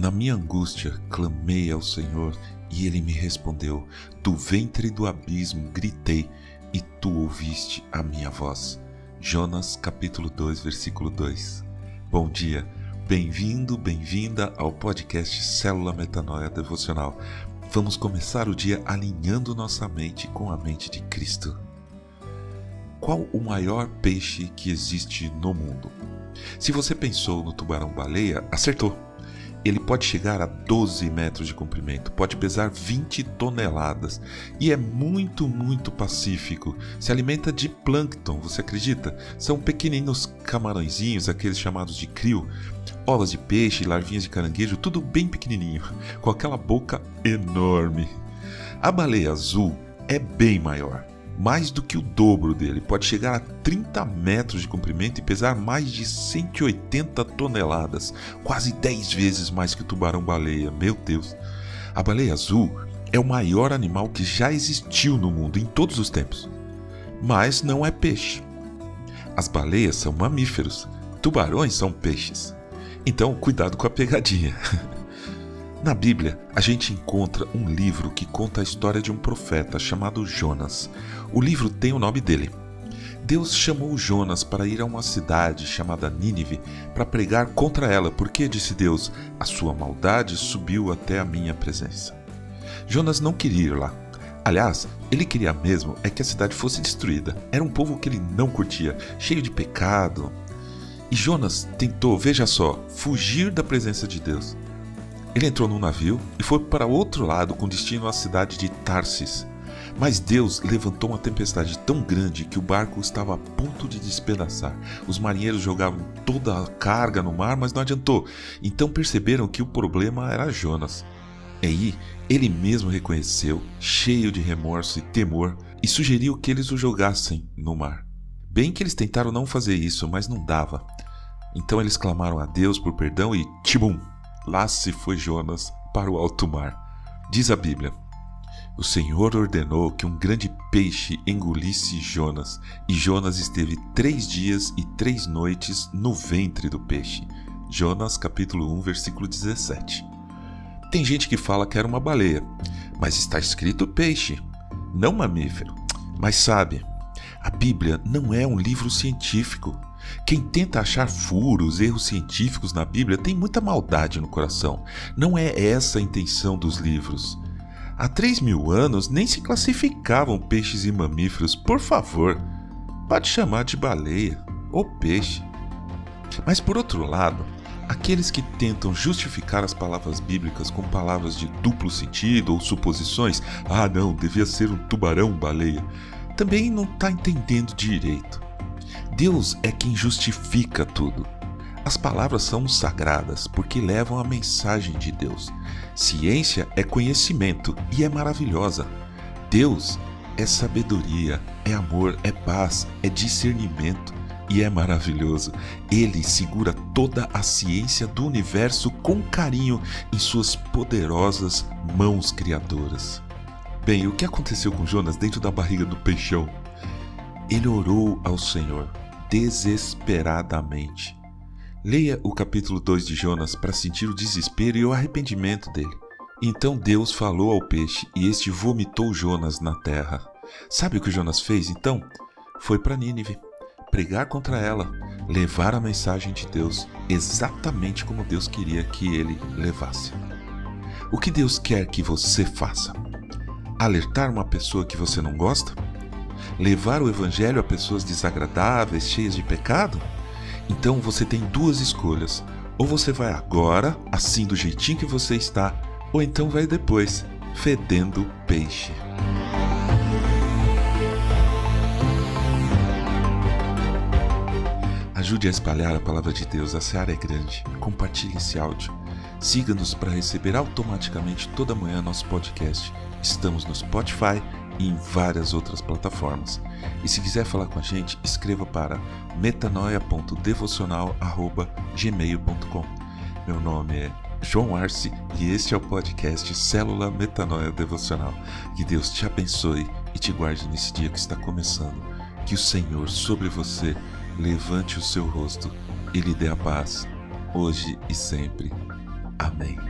Na minha angústia, clamei ao Senhor e ele me respondeu. Do ventre do abismo gritei e tu ouviste a minha voz. Jonas capítulo 2, versículo 2. Bom dia. Bem-vindo, bem-vinda ao podcast Célula Metanoia Devocional. Vamos começar o dia alinhando nossa mente com a mente de Cristo. Qual o maior peixe que existe no mundo? Se você pensou no tubarão-baleia, acertou. Ele pode chegar a 12 metros de comprimento, pode pesar 20 toneladas e é muito, muito pacífico. Se alimenta de plâncton, você acredita? São pequeninos camarõezinhos, aqueles chamados de crio, ovas de peixe, larvinhas de caranguejo, tudo bem pequenininho, com aquela boca enorme. A baleia azul é bem maior mais do que o dobro dele, pode chegar a 30 metros de comprimento e pesar mais de 180 toneladas, quase 10 vezes mais que o tubarão-baleia. Meu Deus! A baleia azul é o maior animal que já existiu no mundo em todos os tempos, mas não é peixe. As baleias são mamíferos, tubarões são peixes. Então, cuidado com a pegadinha. Na Bíblia, a gente encontra um livro que conta a história de um profeta chamado Jonas. O livro tem o nome dele. Deus chamou Jonas para ir a uma cidade chamada Nínive para pregar contra ela, porque, disse Deus, a sua maldade subiu até a minha presença. Jonas não queria ir lá. Aliás, ele queria mesmo é que a cidade fosse destruída. Era um povo que ele não curtia, cheio de pecado. E Jonas tentou, veja só, fugir da presença de Deus. Ele entrou num navio e foi para outro lado com destino à cidade de Tarsis. Mas Deus levantou uma tempestade tão grande que o barco estava a ponto de despedaçar. Os marinheiros jogavam toda a carga no mar, mas não adiantou. Então perceberam que o problema era Jonas. E aí, ele mesmo reconheceu, cheio de remorso e temor, e sugeriu que eles o jogassem no mar. Bem que eles tentaram não fazer isso, mas não dava. Então eles clamaram a Deus por perdão e tibum! Lá se foi Jonas para o alto mar. Diz a Bíblia: O Senhor ordenou que um grande peixe engolisse Jonas, e Jonas esteve três dias e três noites no ventre do peixe. Jonas capítulo 1, versículo 17. Tem gente que fala que era uma baleia, mas está escrito peixe, não mamífero. Mas sabe, a Bíblia não é um livro científico. Quem tenta achar furos, erros científicos na Bíblia tem muita maldade no coração. Não é essa a intenção dos livros. Há três mil anos nem se classificavam peixes e mamíferos, por favor. Pode chamar de baleia ou peixe. Mas por outro lado, aqueles que tentam justificar as palavras bíblicas com palavras de duplo sentido ou suposições, ah não, devia ser um tubarão-baleia, também não está entendendo direito. Deus é quem justifica tudo. As palavras são sagradas porque levam a mensagem de Deus. Ciência é conhecimento e é maravilhosa. Deus é sabedoria, é amor, é paz, é discernimento e é maravilhoso. Ele segura toda a ciência do universo com carinho em suas poderosas mãos criadoras. Bem, o que aconteceu com Jonas dentro da barriga do peixão? Ele orou ao Senhor desesperadamente. Leia o capítulo 2 de Jonas para sentir o desespero e o arrependimento dele. Então Deus falou ao peixe e este vomitou Jonas na terra. Sabe o que Jonas fez então? Foi para Nínive, pregar contra ela, levar a mensagem de Deus exatamente como Deus queria que ele levasse. O que Deus quer que você faça? Alertar uma pessoa que você não gosta? Levar o evangelho a pessoas desagradáveis, cheias de pecado? Então você tem duas escolhas. Ou você vai agora, assim do jeitinho que você está, ou então vai depois, fedendo peixe. Ajude a espalhar a palavra de Deus, a seara é grande. Compartilhe esse áudio. Siga-nos para receber automaticamente toda manhã nosso podcast. Estamos no Spotify em várias outras plataformas. E se quiser falar com a gente, escreva para metanoia.devocional@gmail.com. Meu nome é João Arce e este é o podcast Célula Metanoia Devocional. Que Deus te abençoe e te guarde nesse dia que está começando. Que o Senhor sobre você levante o seu rosto e lhe dê a paz, hoje e sempre. Amém.